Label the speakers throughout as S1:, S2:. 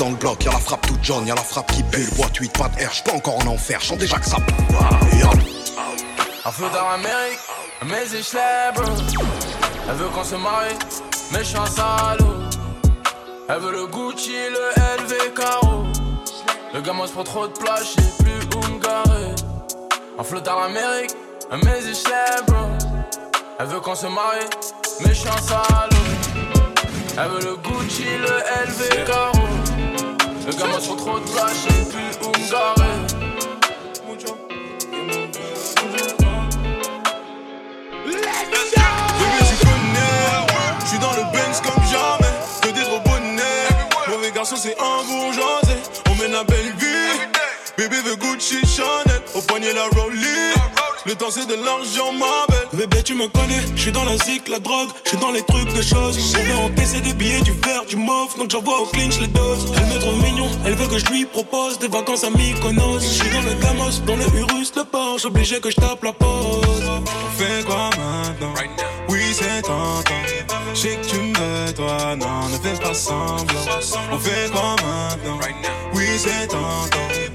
S1: dans
S2: le bloc, y'a la frappe toute jaune, y'a la frappe qui bulle. Boîte 8, pas de R, j'suis pas encore en enfer, j'sens déjà que ça pue.
S3: Un feu dans l'Amérique, mais ich lebe. Elle veut qu'on se marie, mais j'suis un salaud. Elle veut le Gucci, le LV Caro. Le gamin se prend trop de place, j'sais plus où me garer. Un flot dans l'Amérique, mais ich lebe. Elle veut qu'on se marie, mais j'suis un salaud. Elle veut le Gucci, le LV Caro. Le gamin se prend trop de place, j'sais plus où me garer.
S4: c'est un bourgeoisie. On mène la belle vie. Bébé veut Gucci, Chanel. Au poignet la Rollie. Le temps c'est de l'argent, ma belle.
S5: Bébé, tu me connais, je suis dans la zik, la drogue, je suis dans les trucs de choses. On veut encaisser des billets, du verre, du mauve, donc j'envoie au clinch les doses. Elle me trouve mignon, elle veut que je lui propose des vacances à Mykonos. Je suis dans le Gamos, dans le Urus, le Porsche, obligé que je tape la pause.
S4: On fait quoi maintenant? Oui, c'est tentant. Je sais que tu me toi, non, ne fais pas semblant. On fait quoi maintenant? Oui, c'est tentant.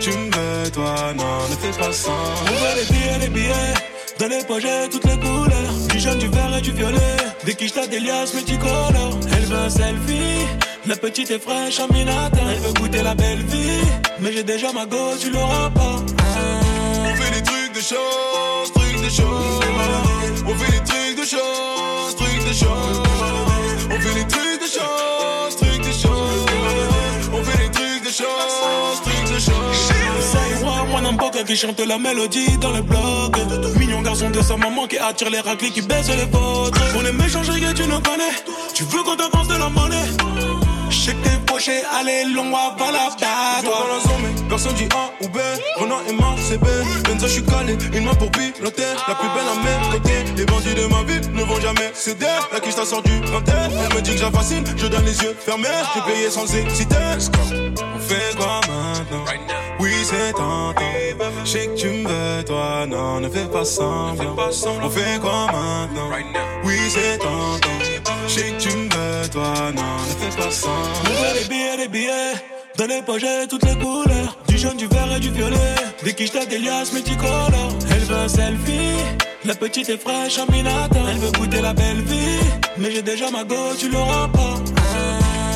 S4: Tu me veux, toi, non, ne fais pas semblant.
S5: On veut les billets, les billets. Dans les projets, toutes les couleurs. Du jaune, du vert et du violet. Des quiches, des liasses multicolores. Elle veut un selfie. La petite est fraîche en minata. Elle veut goûter la belle vie. Mais j'ai déjà ma go, tu l'auras pas.
S4: On fait des trucs de choses, trucs de choses. On fait des trucs de choses, trucs de choses.
S5: Qui chante la mélodie dans le blog. Mignon garçon de sa maman qui attire les raclés qui baissent les potes. On est méchants, que tu nous connais. Tu veux qu'on t'avance de la monnaie? Que t'es poché, allez, long, va la bas
S4: dans la zone, personne dit A ou B. Renan et Marc, c'est B. Benzo, j'suis calé, une main pour piloter. La plus belle à mes côtés. Les bandits de ma ville ne vont jamais céder. La quiche t'a sorti du Elle me dit que j'affascine, je donne les yeux fermés. J'ai payé sans hésiter. On fait quoi maintenant? Oui, c'est tentant. J'sais que tu me veux, toi, non, ne fais pas semblant. On fait quoi maintenant? Oui, c'est tentant. J'sais que tu me veux, toi, non, ne fais pas semblant.
S5: On les billets, les billets. Dans les projets, toutes les couleurs. Du jaune, du vert et du violet. Des quiches, des liasses multicolores. Elle veut un selfie. La petite est fraîche en minata. Elle veut goûter la belle vie. Mais j'ai déjà ma go, tu l'auras pas.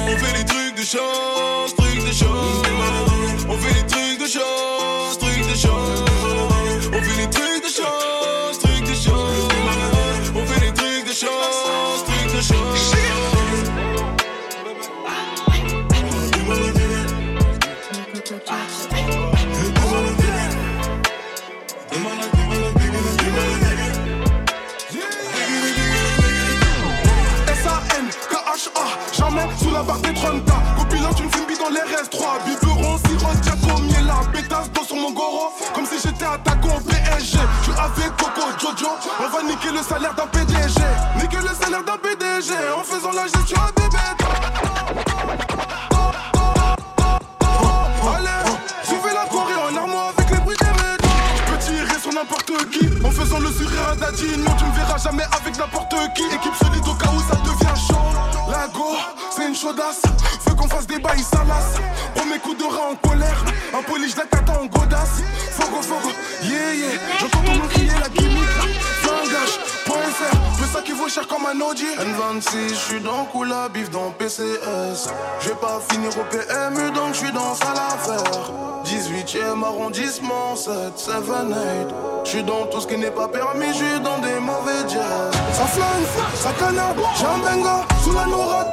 S4: On fait des trucs de choses, trucs de choses. De choses, trucs de choses. On fait des trucs de choses, trucs de choses. On fait des trucs de choses, trucs de
S6: jamais sous la barre des 30 Copilote, me filmes dans les RS3 Biberon, sirop, Pétasse sur mon Comme si j'étais attaquant au PSG Je suis avec Coco, Jojo. On va niquer le salaire d'un PDG Niquer le salaire d'un PDG En faisant la gestion à des Je peux tirer sur n'importe qui. En faisant le sourire à Daddy Non, tu me verras jamais avec n'importe qui. Équipe solide au cas où ça devient chaud. La go, chaudasse. Veux qu'on fasse des bails salaces. Premier coup de rat en colère. Un polish d'attaquant en godasse. Fogo, fogo, yeah, yeah. J'entends ton nom crier la gimmick. Fingage.fr, fais ça qui vaut cher comme un Audi. N26, j'suis dans Kula, bif dans PCS. J'vais pas finir au PMU, donc j'suis dans affaire. 18ème arrondissement, 7, 7, 8. J'suis dans tout ce qui n'est pas permis, j'suis dans des mauvais jazz. Ça flingue, ça canard, j'ai un benga. Sous la nourade,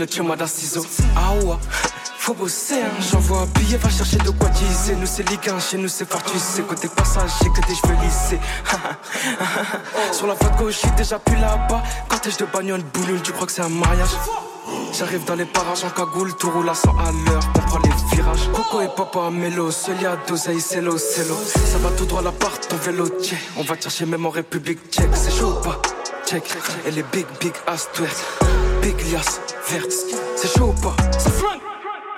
S7: le tien, moi d'un ciseau. Ah ouais. Faut bosser, hein. j'envoie un billet, va chercher de quoi diser. Nous c'est Ligue 1, chez nous c'est fortuit. C'est côté passage, j'ai que des cheveux lissés. Sur la faute gauche, j'suis déjà plus là-bas. Cortège de bagnole, boulule, tu crois que c'est un mariage? J'arrive dans les parages en cagoule, tout roule à 100 à l'heure, on prend les virages. Coco et papa, mélo, seul y'a d'oseille, c'est l'eau, c'est l'eau. Ça va tout droit l'appart, ton vélo. On va chercher même en République tchèque, c'est chaud pas? Check, et les big, big ass Big lias, verte, c'est chaud ou pas? Ça flingue!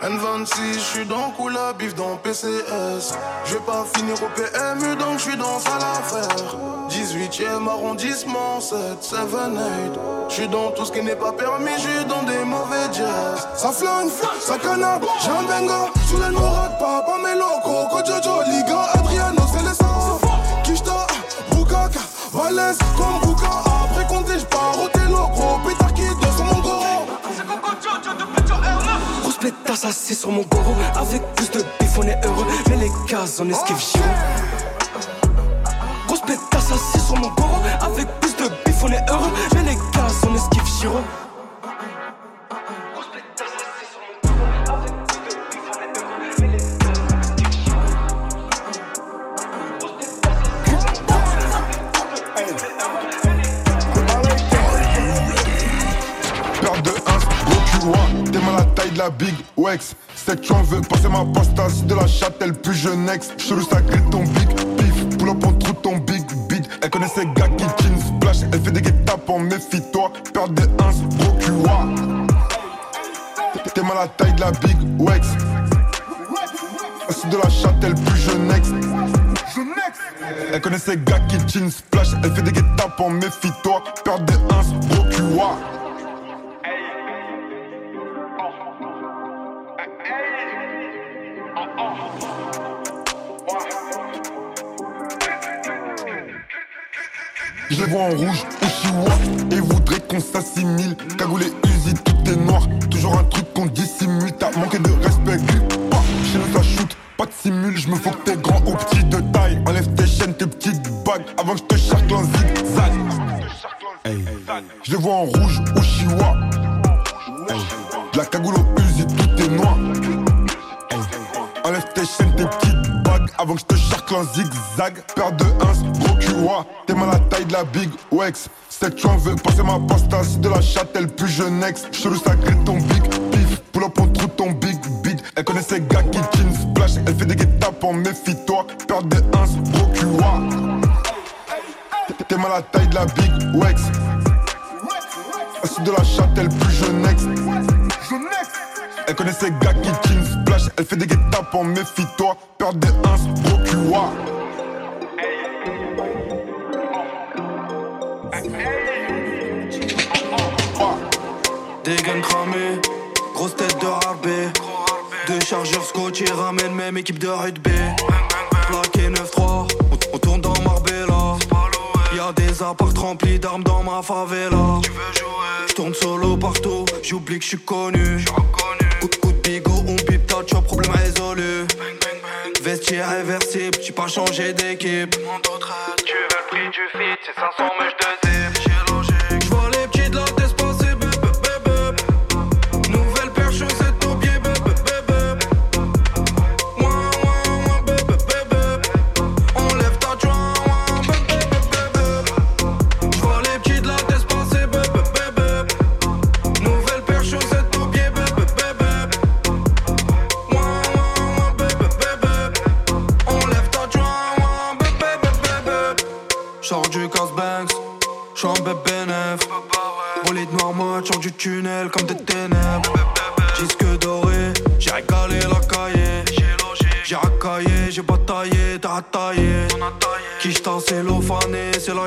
S8: N26, je suis dans Coula, bif dans PCS. Je vais pas finir au PMU, donc je suis dans à l'affaire. 18e arrondissement, 7, 7, 8. Je suis dans tout ce qui n'est pas permis, je suis dans des mauvais jazz. Ça flingue, ça canard, j'ai un banger. Sous les noirades, papa, locaux. Jojo, Liga, Adriano, c'est l'essence. Kishta, Bukaka, Valence, comme Buka.
S7: Pétasse assis sur mon goro Avec plus de bif on est heureux. Mais les cases on esquive Giro Grosse pétasse assis sur mon goro Avec plus de bif on est heureux. Mais les cases on esquive Giro de
S8: la big Wex. C'est que tu en veux passer ma pasta, c'est de la châtelle plus jeunesse. Chelou, ça ton big pif. Pull up, on trouve ton big beat. Elle connaît ses gars qui chin splash. Elle fait des guet-tapes en méfie-toi. Peur de 1, gros T'es mal à la taille de la big Wex. C'est de la châtelle plus jeunesse. Elle connaît ses gars qui chin splash. Elle fait des guet-tapes en méfie-toi. Peur de 1, gros Je les vois en rouge au chihuahua et voudrais qu'on s'assimile. Cagoulé, usine, tout est noir. Toujours un truc qu'on dissimule. T'as manqué de respect, grip pas. Chez nous ça shoot, pas de simule. Je me faut que t'es grand ou petit de taille. Enlève tes chaînes, tes petites bagues avant que je te charcle en zigzag. Je les vois en rouge au chihuahua. La cagoule au usine, tout est noir. Enlève tes chaînes, tes petites bagues avant que je te charcle en zigzag. Peur de 1, T'es mal à la taille de la big Wex. C'est que tu en veux passer ma pasta, c'est de la châtelle plus jeunesse. Chelou, ça grille ton big pif. Pull up, on ton big beat. Elle connaît ses gars qui chin splash. Elle fait des guet-tapes en méfie-toi. Peur de 1, gros. T'es mal à la taille de la big Wex. C'est de la châtelle plus jeunesse. Elle connaît ses gars qui chin splash. Elle fait des guet-tapes en méfie-toi. Peur de 1, gros
S1: Des gains cramés, grosse tête de rarbé. Deux chargeurs scotch et ramène même équipe de rugby. Plaqué 9-3, on, tourne dans Marbella. Y'a des apparts remplis d'armes dans ma favela. Je tourne solo partout, j'oublie que je suis connu. Coup coup de bigot, on pipe ta chop, problème résolu. Vestiaire réversible, j'ai pas changé d'équipe. Tu veux le prix du fit, c'est 500 mèches de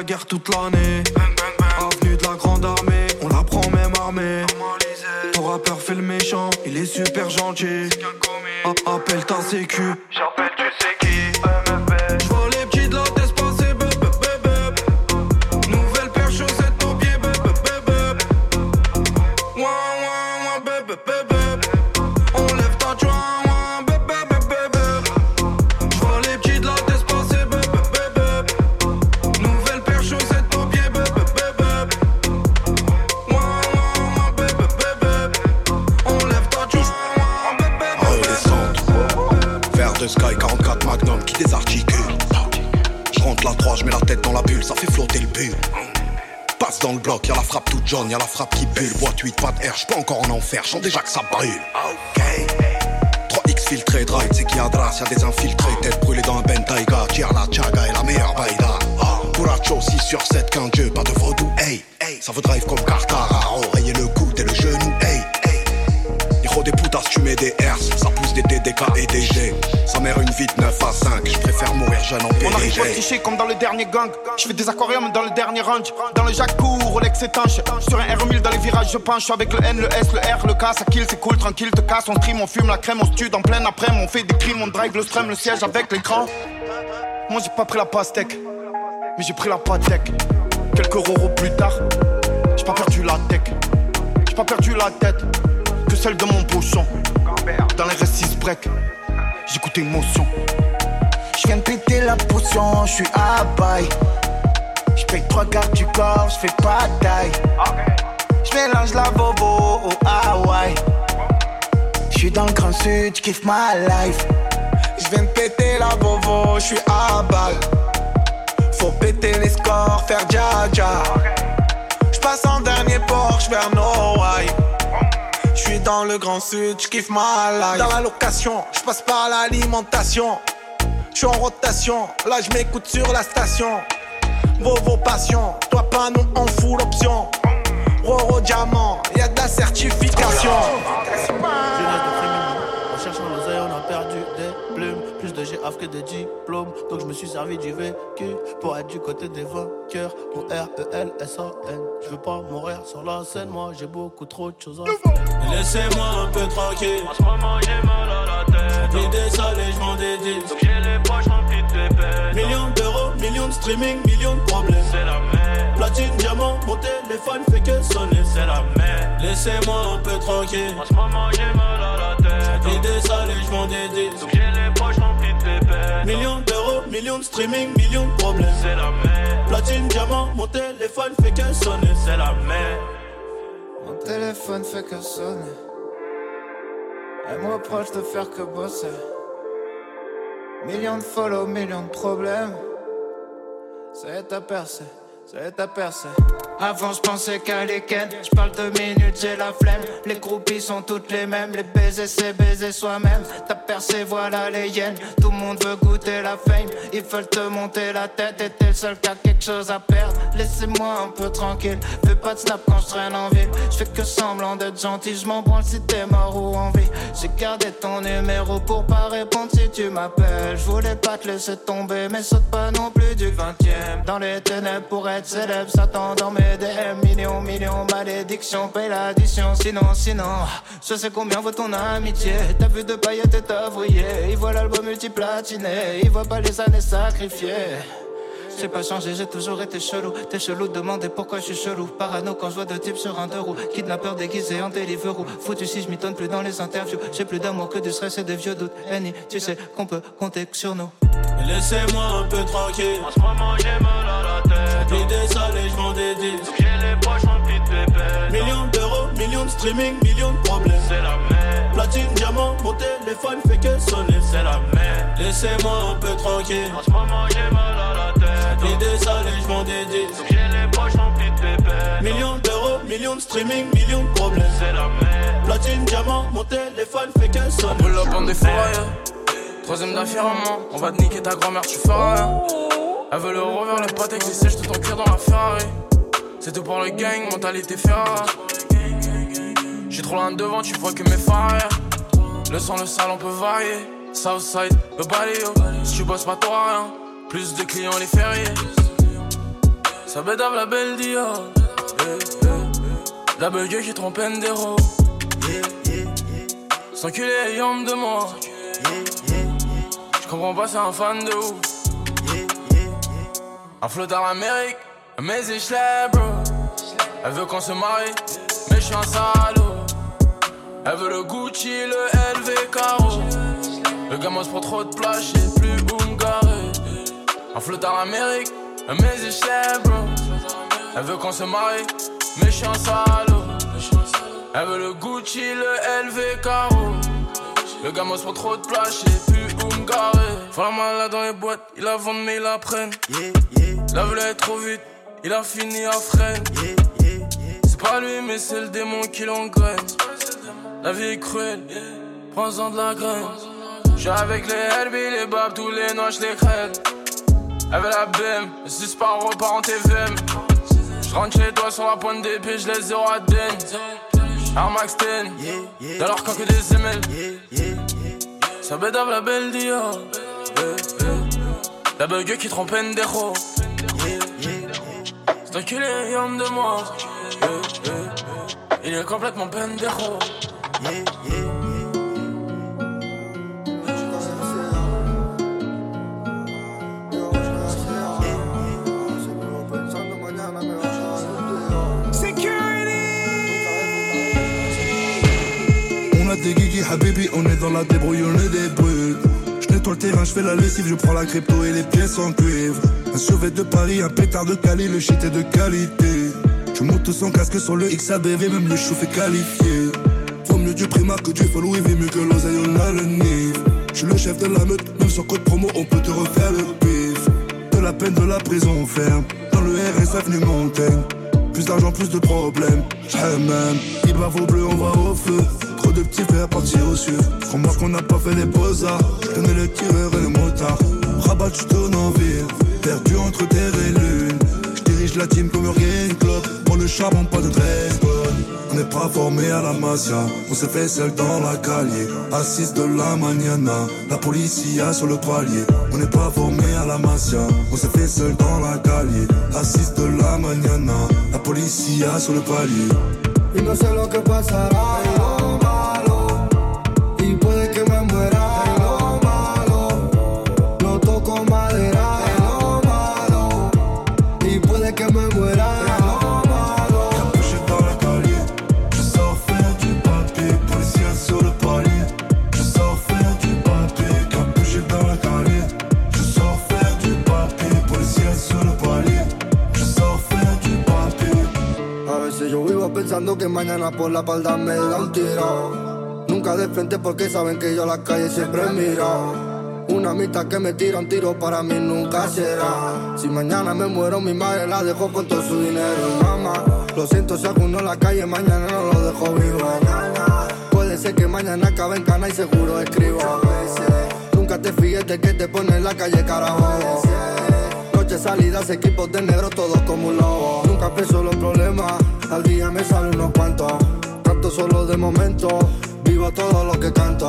S1: guerre toute l'année. Avenue de la grande armée, on la prend même armée. Ton rappeur fait le méchant, il est super gentil. Appelle ta sécu, j'appelle
S2: Bloc, y'a la frappe toute jaune, y'a la frappe qui bulle. Boîte 8, pas de R, j'suis pas encore en enfer, j'sens déjà que ça brûle. Ok. 3X filtré, drive, c'est qui a drasse, y'a des infiltrés. Tête brûlée dans un Bentayga, tire la chaga et la meilleure baïda. Buracho 6 sur 7 qu'un dieu, pas de vaudou, hey, hey. Ça veut drive comme Cartara, oreiller le coude et le genou, hey, hey. Y'a des poutasses, tu mets des R's, TDK et des G. Ça mère une vie de 9 à 5, je préfère mourir jeune en
S9: On arrive pas
S2: PDG.
S9: tricher comme dans le dernier gang. Je fais des aquariums dans le dernier range. Dans le Jacques Rolex étanche. Sur un R1000 dans les virages, je penche. Avec le N, le S, le R, le K, ça kill, c'est cool, tranquille, te casse. On stream, on fume la crème, on stud en pleine après. On fait des crimes, on drive le stream, le siège avec l'écran. Moi j'ai pas pris la pastèque, mais j'ai pris la pâtèque. Quelques euros plus tard, j'ai pas perdu la tech. J'ai pas perdu la tête que celle de mon pochon. Dans les R6 break, j'écoute émotion. Je viens de péter la potion, je suis à bail. Je paye trois gardes du corps, je fais pas taille. Je mélange la bobo au Hawaï. Je suis dans le grand sud, kiffe ma life. Je viens de péter la bobo, je suis à balle. Faut péter les scores, faire dja Je passe en dernier Porsche vers Noailles. Je suis dans le grand sud, je kiffe ma life. Dans la location, je passe par l'alimentation. Je suis en rotation, là je m'écoute sur la station. Vos vos passions, toi pas nous on fout l'option. Roro diamant, y a de la certification.
S10: Plumes. Plus de diplômes, donc je me suis servi du vécu pour être du côté des vainqueurs. Pour R-E-L-S-A-N, je veux pas mourir sur la scène, moi j'ai beaucoup trop de choses à faire. Laissez-moi un peu tranquille. En ce moment j'ai mal à la tête. L'idée sale et je m'en dédie. Donc j'ai les poches remplies de pépettes. Millions d'euros, millions de streaming, millions de problèmes. C'est la merde. Platine, diamant, mon téléphone fait que sonner. C'est la merde. Laissez-moi un peu tranquille. En ce moment j'ai mal à la tête. L'idée sale et je m'en dédie. Donc j'ai les Millions d'euros, millions de streaming, millions de problèmes. C'est la merde. Platine, diamant, mon téléphone fait que sonner. C'est la merde.
S11: Mon téléphone fait que sonner. Elle me reproche de faire que bosser. Millions de follow, millions de problèmes. Ça est à percer, ça est à percer. Avant je pensais qu'à ken, je parle de minutes, j'ai la flemme. Les groupies sont toutes les mêmes, les baisers c'est baiser soi-même. T'as percé, voilà les yens. Tout le monde veut goûter la fame. Ils veulent te monter la tête et t'es le seul qui a quelque chose à perdre. Laissez-moi un peu tranquille, fais pas de snap quand je en ville. Je fais que semblant d'être gentil, je m'en branle si t'es mort ou en vie. J'ai gardé ton numéro pour pas répondre si tu m'appelles. Je voulais pas te laisser tomber, mais saute pas non plus du 20ème. Dans les ténèbres pour être célèbre, Satan dans mes DM. Millions, millions, malédictions, paye l'addition. Sinon, sinon, je sais combien vaut ton amitié. T'as vu de paillettes et t'as. Il voit l'album multiplatiné, il voit pas les années sacrifiées. J'ai pas changé, j'ai toujours été chelou. T'es chelou, demandez pourquoi je suis chelou. Parano quand je vois deux types sur un deux roues. Kidnappeur déguisé en Deliveroo. Foutu si je m'y tonne plus dans les interviews. J'ai plus d'amour que du stress et des vieux doutes. Annie, tu sais qu'on peut compter sur nous.
S10: Laissez-moi un peu tranquille. En ce moment j'ai mal à la tête. L'idée sale et je m'en dédie. Donc j'ai les poches remplies de pépettes. Millions d'euros, millions de streaming, millions de problèmes. C'est la merde. Platine, diamant, mon téléphone fait que sonner. C'est la merde. Laissez-moi un peu tranquille. En ce moment j'ai mal à la tête. L'idée sale et je m'en dédie. Donc j'ai les poches remplies de pépettes. Millions d'euros, millions de streaming, millions de problèmes. C'est la merde. Platine, diamant, mon téléphone fait que sonner.
S3: Pull up en des forêts. Troisième d'affirmement, on va te niquer ta grand-mère, tu feras rien. Elle veut le revers, le pâté que j'essaie, je te t'encuire dans la Ferrari. C'est tout pour le gang, mentalité Ferrari. J'suis trop loin devant, tu vois que mes phares. Le sang, le sale, on peut varier. Southside, le baléo. Si tu bosses pas, t'auras rien. Plus de clients, les fériés. Ça bédave la belle Dior. La belle qui trompe d'héros. Sans culer les jambes de moi. Je comprends pas, c'est un fan de ouf. Un flot dans l'Amérique, mais je bro. Elle veut qu'on se marie, mais je suis un salaud. Elle veut le Gucci, le LV Caro. Le gamin se prend trop de je sais plus où me garer. Un flot dans l'Amérique, mais je l'ai, bro. Elle veut qu'on se marie, un salaud. Elle veut le Gucci, le LV Caro. Le gamin se trop de place, j'ai plus où me la malade dans les boîtes, il la vend mais il la prenne. La voulait trop vite, il a fini à freine. C'est pas lui, mais c'est le démon qui l'engraine. La vie est cruelle, prends-en de la graine. J'suis avec les Herbie, les babs, tous les noix, j'les crève. Avec la BM, 6 par repart en TVM. J'rentre chez toi sur la pointe d'épée, j'laisse zéro à den. Air Max 10, dans leur camp que des ML. Ça bédave la belle Dior. La bug qui trompe pendejo. C'est enculé, homme de moi. Il est complètement pendejo.
S1: Habibi, on est dans la débrouille, on est des brutes. Je nettoie le terrain, je fais la lessive, je prends la crypto et les pièces en cuivre. Un survêt de Paris, un pétard de Cali, le shit est de qualité. Je monte sans casque sur le XABV, même le chouf est qualifié. Faut mieux du primat que du follow, il mieux que l'oseille, on a le nif. Je suis le chef de la meute, même sans code promo, on peut te refaire le pif. De la peine, de la prison ferme, dans le RS avenue Montaigne. Plus d'argent, plus de problèmes. même, il va vos bleus, on va au feu. De petits frères partis au cieux. Crois-moi qu'on n'a pas fait les beaux-arts. Connais le tireur et le motard. Rabat, tu tournes en ville. Perdu entre terre et lune. Je dirige la team comme Urgen Club. Pour le charbon, pas de dress On n'est pas formé à la mafia. On s'est fait seul dans la calier. Assise de la mañana. La policia sur le palier. On n'est pas formé à la mafia. On s'est fait seul dans la calier. Assise de la mañana. La policia sur le palier.
S12: Y no sé que pasará. La espalda me da un tiro. Nunca de frente porque saben que yo la calle siempre miro. Una amistad que me tira un tiro para mí nunca será. Si mañana me muero, mi madre la dejo con todo su dinero. Mamá, lo siento si alguno en la calle mañana no lo dejo vivo. Puede ser que mañana acabe en cana y seguro escribo. Nunca te fíes de que te pone en la calle carajo. Salidas, equipos de negro, todos como un lobo. Nunca pienso los problemas al día me sale unos cuantos. Solo de momento. Vivo todo lo que canto.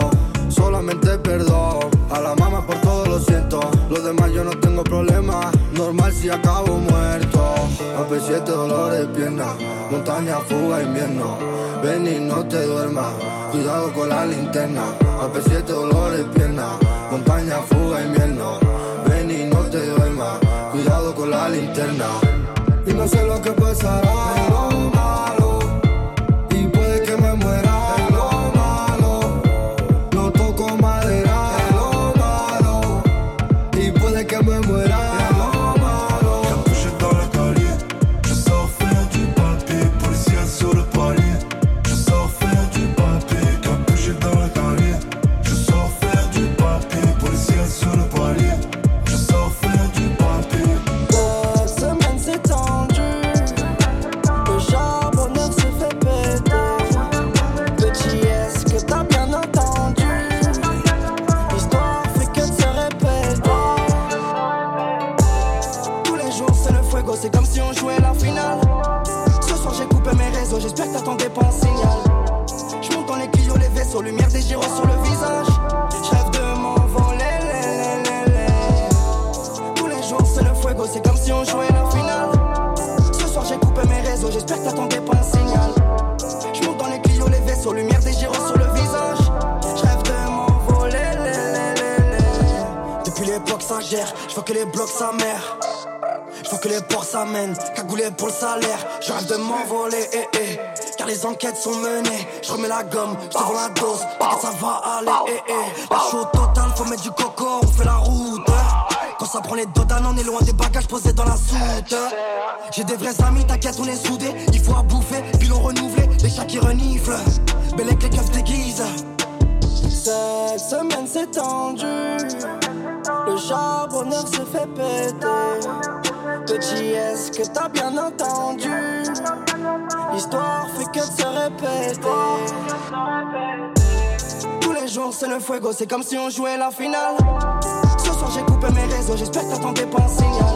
S12: Solamente perdón. A la mamá por todo lo siento. Los demás yo no tengo problema. Normal si acabo muerto. AP7 dolores pierna. Montaña, fuga, invierno. Ven y no te duermas. Cuidado con la linterna. AP7 dolores pierna. Montaña, fuga, invierno. Ven y no te duermas. Cuidado con la linterna. Y no sé lo que pasará.
S13: c'est comme si on jouait la finale. Ce soir, j'ai coupé mes réseaux, j'espère que t'attendais pas un signal. Je monte dans les clios, les vaisseaux, lumière des gyros sur le visage. J'rêve de m'envoler, Tous les jours, c'est le fuego, c'est comme si on jouait la finale. Ce soir, j'ai coupé mes réseaux, j'espère que t'attendais pas un signal. Je monte dans les clios, les vaisseaux, lumière des gyros sur le visage. J'rêve de m'envoler, Depuis l'époque, ça gère, je vois que les blocs, sa mère
S12: pour le salaire, j'arrête de m'envoler, eh, eh, car les enquêtes sont menées. Je remets la gomme, je vends la dose, t'inquiète ça va aller, eh, eh. La chaud total, faut mettre du coco, on fait la route. Quand ça prend les dodanes, on est loin des bagages posés dans la soute. J'ai des vrais amis, t'inquiète, on est soudés. Il faut à bouffer, puis l'on renouvelé, les chats qui reniflent. Belle avec les keufs déguisent.
S13: semaine s'est tendue. Le charbonneur se fait péter. Petit, est-ce que t'as bien entendu? L'histoire fait que de se répéter. Tous les jours c'est le fuego, c'est comme si on jouait la finale. Ce soir j'ai coupé mes réseaux, j'espère que t'attendais pas un signal.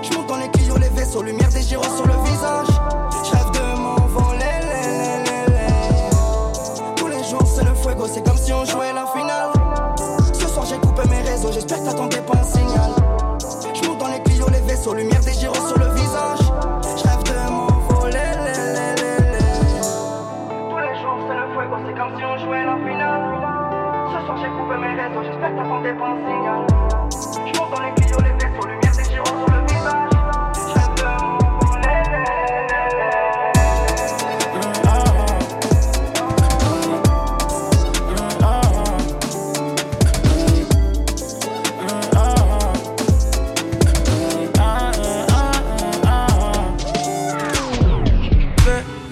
S13: Je monte dans les Clio, les vaisseaux, lumière des gyros sur le visage. Je rêve de m'envoler. Tous les jours c'est le fuego, c'est comme si on jouait la finale. Ce soir j'ai coupé mes réseaux, j'espère que t'attendais pas un signal. Clio, les vaisseaux, lumière des gyros sur le visage. Je rêve de m'envoler. Tous les jours c'est le fuego, c'est comme si on jouait la finale. Ce soir j'ai coupé mes réseaux, j'espère que t'attendais pas un signal. Je dans les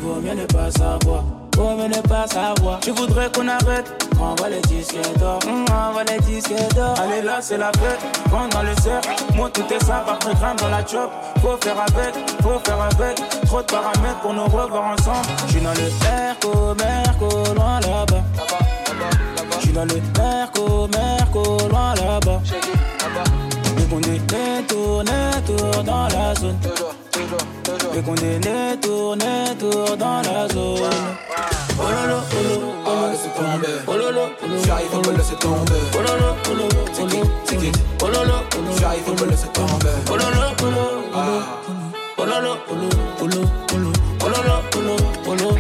S3: Vaut mieux ne pas savoir, vaut mieux ne pas savoir. Je voudrais qu'on arrête, envoie les disques d'or, Hum, envoie les disques d'or. Allez là, c'est la fête, rentre dans le cercle. Moi, tout est simple, après grammes dans la chop. Faut faire avec, faut faire avec. Trop de paramètres pour nous revoir ensemble. J'suis dans le Merco, Merco, loin là-bas. J'suis dans le Merco, Merco, loin là-bas. Dès qu'on est né, tourne, tour dans la zone. Dès qu'on est né, tourne, tour dans la zone. Oh lolo, oh lolo, oh
S14: laissez tomber.
S3: oh lolo, oh
S14: J'arrive, faut me tomber.
S3: oh lolo, oh lolo, oh
S14: C'est qui
S3: oh lolo, oh
S14: J'arrive, faut me tomber.
S3: oh lolo, oh lolo, oh lolo, oh lolo, oh lolo, oh lolo, oh lolo,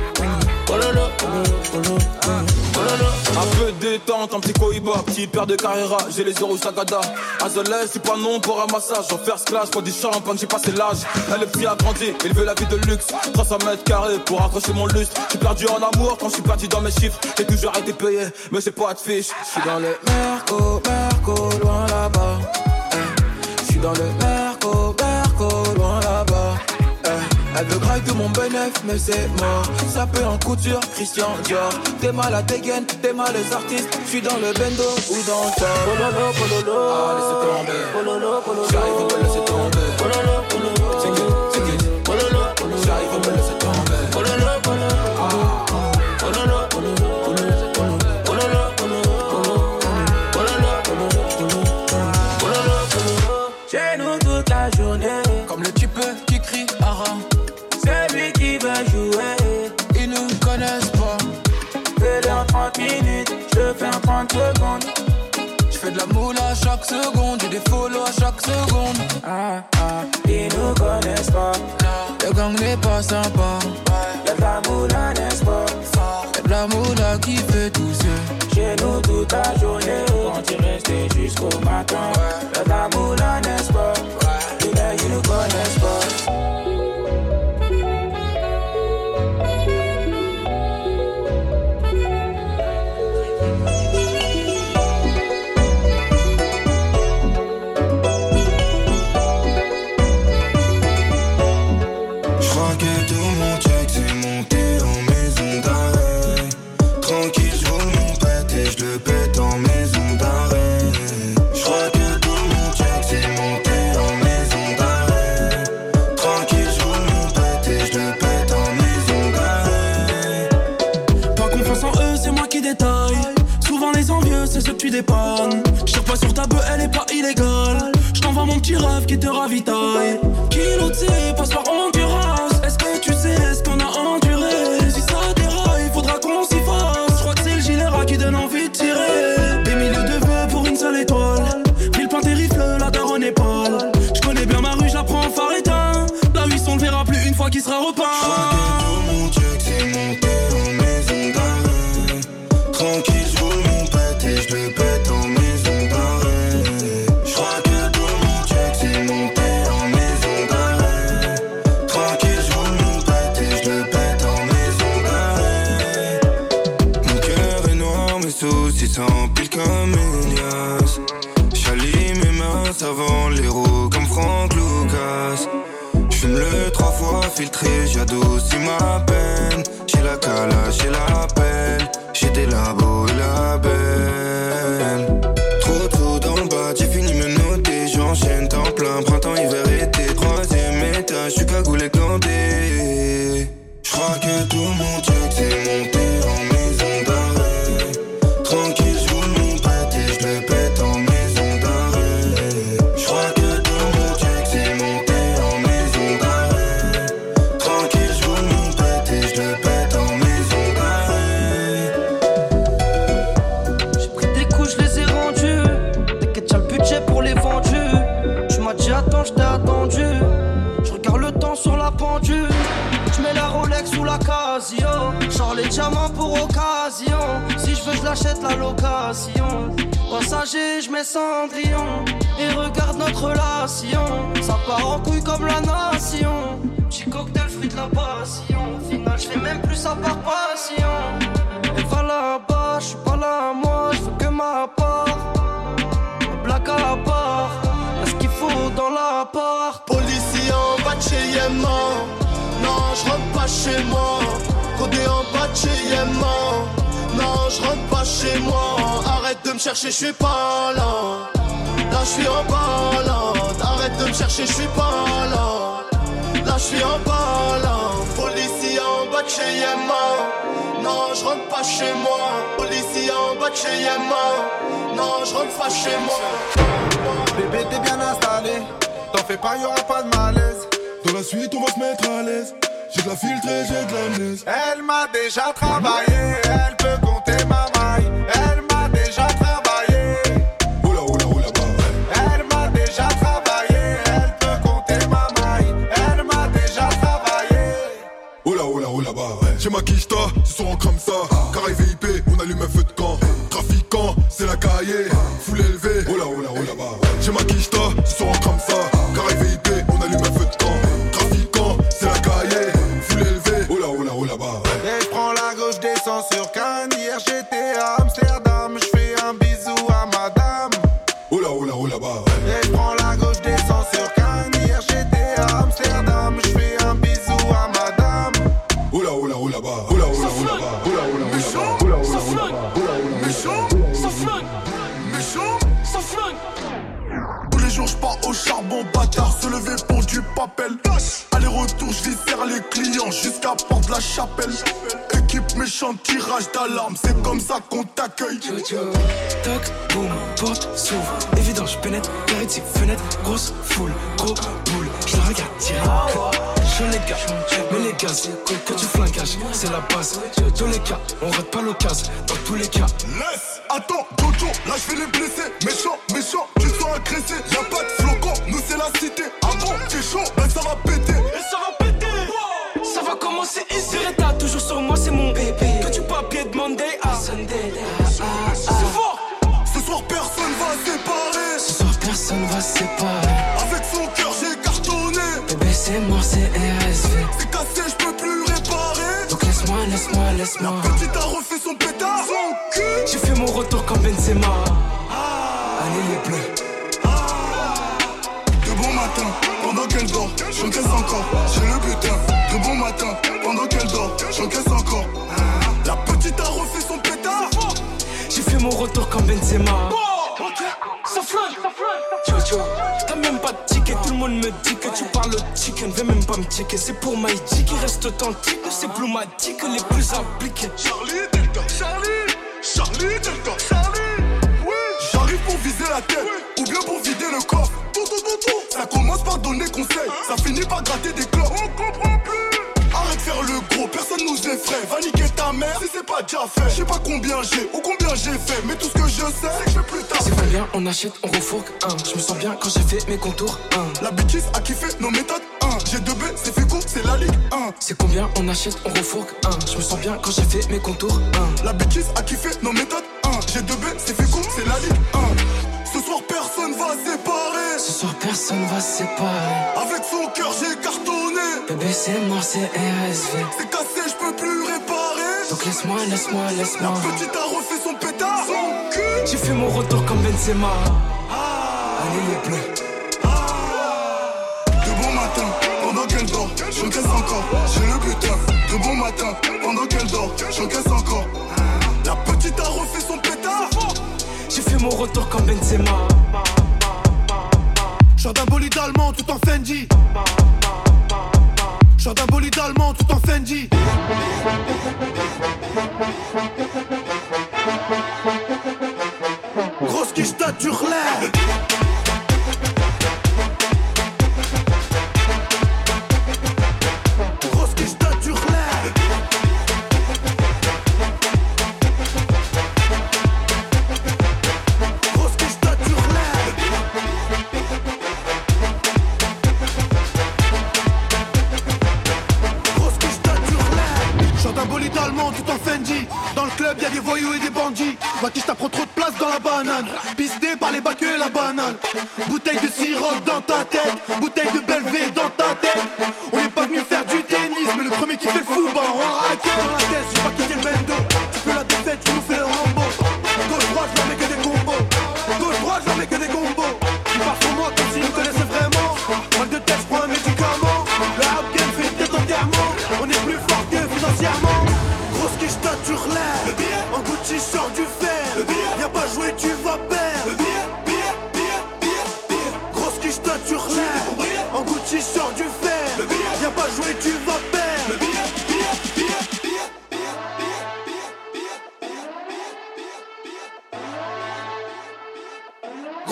S15: Un peu détente, un petit cohiba, petite paire de Carrera, j'ai les euros Sagada. Azoles, c'est pas non pour un massage. En first class, pour du champagne, j'ai passé l'âge. Elle est petit a grandi, il veut la vie de luxe. 300 mètres carrés pour accrocher mon lustre. J'suis perdu en amour quand j'suis parti dans mes chiffres. J'ai toujours été payé, mais j'ai pas de fiche. J'suis dans le Merco, Merco, loin là-bas. Eh. J'suis dans le Merco, Elle veut graille de mon bénéf, mais c'est mort. Ça peut en couture, Christian Dior. T'es mal à dégaine, t'es mal les artistes. J'suis dans le bendo ou dans le.
S3: Pololo, pololo,
S15: Ah, laissez tomber.
S3: pololo, pololo,
S15: J'arrive, laisser tomber.
S3: La
S15: moule à chaque seconde, j'ai des follow à chaque seconde.
S3: Ah ah, ils nous connaissent pas.
S15: Le gang n'est pas sympa. Qui
S16: te ravitaille.
S17: J'adoucis ma peine. J'ai la cala, j'ai la Et
S13: regarde notre relation. Ça part en couille comme la nation. Petit cocktail, fruit de la passion. Au final, je fais même plus ça par passion. Et va là-bas, je suis pas là, moi, je que ma part. Black à part. Est-ce qu'il faut dans la part?
S10: Policier en bas de chez Yéman. Non, je rentre pas chez moi. Codé en bas de chez Yéman. Non, je rentre pas chez moi. Arrête de me chercher, je suis pas là. Là, je suis en balade. Arrête de me chercher, je suis pas là. Là, je suis en balade. Policier en bas de chez Yéman. Non, je rentre pas chez moi. Policier en bas de chez Yéman. Non, je rentre pas chez moi.
S6: Bébé, t'es bien installé. T'en fais pas, y'aura pas de malaise. Dans la suite, on va se mettre à l'aise. J'ai de la filtrée, j'ai de l'amnésie. Elle m'a déjà travaillé. Elle peut compter ma maille. Elle m'a déjà travaillé. Oula, oula, oula, bah. Elle m'a déjà travaillé. Elle peut compter ma maille. Elle m'a déjà travaillé. Oula, oula, oula, bah. J'ai ma quicheta, ce soir on crame ça. Carré VIP, on allume un feu de camp. Trafiquant, c'est la cahier. Foule élevée. Oula, oula, oula, bah. J'ai ma quicheta, ce soir on crame Amsterdam. Je fais un bisou à madame. Oula, oula, oula, bah. Oula, oula, oula, bah. Oula, oula, oula. Oula, oula, oula, méchant. Ça flingue. Méchant. Ça flingue. Tous les jours je pars au charbon bâtard Se lever pour du papel Aller-retour je faire les clients Jusqu'à porte la chapelle Méchant tirage d'alarme C'est comme ça qu'on t'accueille
S7: Toc, boum, porte s'ouvre. Évident, je pénètre, vérité, fenêtre, grosse foule, gros boule. Je la regarde direct. Je les gars, mais les gaz, que tu flingages, c'est la base. Tous les cas, on rate pas l'occasion. Dans tous les cas,
S6: Laisse, attends, Jojo, là je vais les blesser Méchant, méchant, tu sois agressé Y'a pas de flocon, nous c'est la cité bon, t'es chaud, ben ça va péter
S7: va commencer ici T'as toujours sur moi, c'est mon bébé. Que tu papier de Monday à Sunday C'est fort
S6: Ce soir personne va séparer.
S7: Ce soir personne va se séparer.
S6: Avec son cœur j'ai cartonné.
S7: Bébé c'est mort, c'est RSV
S6: C'est cassé, je peux plus réparer.
S7: Donc laisse-moi, laisse-moi, laisse-moi.
S6: Petite a refait son pétard. Son cul.
S7: J'ai fait mon retour comme Benzema. Allez les bleus.
S6: De bon matin, pendant qu'elle dort, j'encaisse encore, j'encaisse encore. La petite a refait son pétard.
S7: J'ai fait mon retour comme Benzema. Ça flingue, ça flingue t'as même pas de ticket. Tout le monde me dit que tu parles au chicken. Vais même pas me checker. C'est pour Maïdi qui reste authentique. C'est ploumatique les plus appliqués.
S6: Charlie Delta, Charlie, Charlie Delta, Charlie. Oui. J'arrive pour viser la tête, ou bien pour vider le corps. Tout, tout, tout, tout. Ça commence par donner conseil, ça finit par gratter des clopes. Effraie. Va niquer ta mère si c'est pas déjà fait. Je sais pas combien j'ai ou combien j'ai fait, mais tout ce que je sais, c'est que je plus tard.
S7: C'est combien on achète, on refourgue un Je me sens bien quand j'ai fait mes contours un
S6: La bêtise a kiffé nos méthodes 1. J'ai 2 B, c'est Fico, c'est la Ligue 1.
S7: C'est combien on achète, on refourgue un Je me sens bien quand j'ai fait mes contours un
S6: La bêtise a kiffé nos méthodes 1. J'ai 2 B, c'est Fico, c'est la Ligue 1. Ce soir, personne va séparer.
S7: Ce soir personne va séparer
S6: Avec son cœur, j'ai cartonné.
S7: Bébé c'est mort, c'est RSV Donc laisse-moi, laisse-moi, laisse-moi
S6: Petite a refait son pétard.
S7: J'ai fait mon retour comme Benzema Allez les bleus
S6: De bon matin, pendant qu'elle dort, j'encaisse encore. J'ai le butin. De bon matin, pendant qu'elle dort, j'encaisse encore. La petite a refait son pétard.
S7: J'ai fait mon retour comme Benzema
S6: Genre d'un bolide allemand tout en Fendi. Genre d'un bolide allemand tout en Fendi. Grosse quiche stature l'air.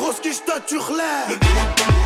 S18: Grosse quiche, stature l'air.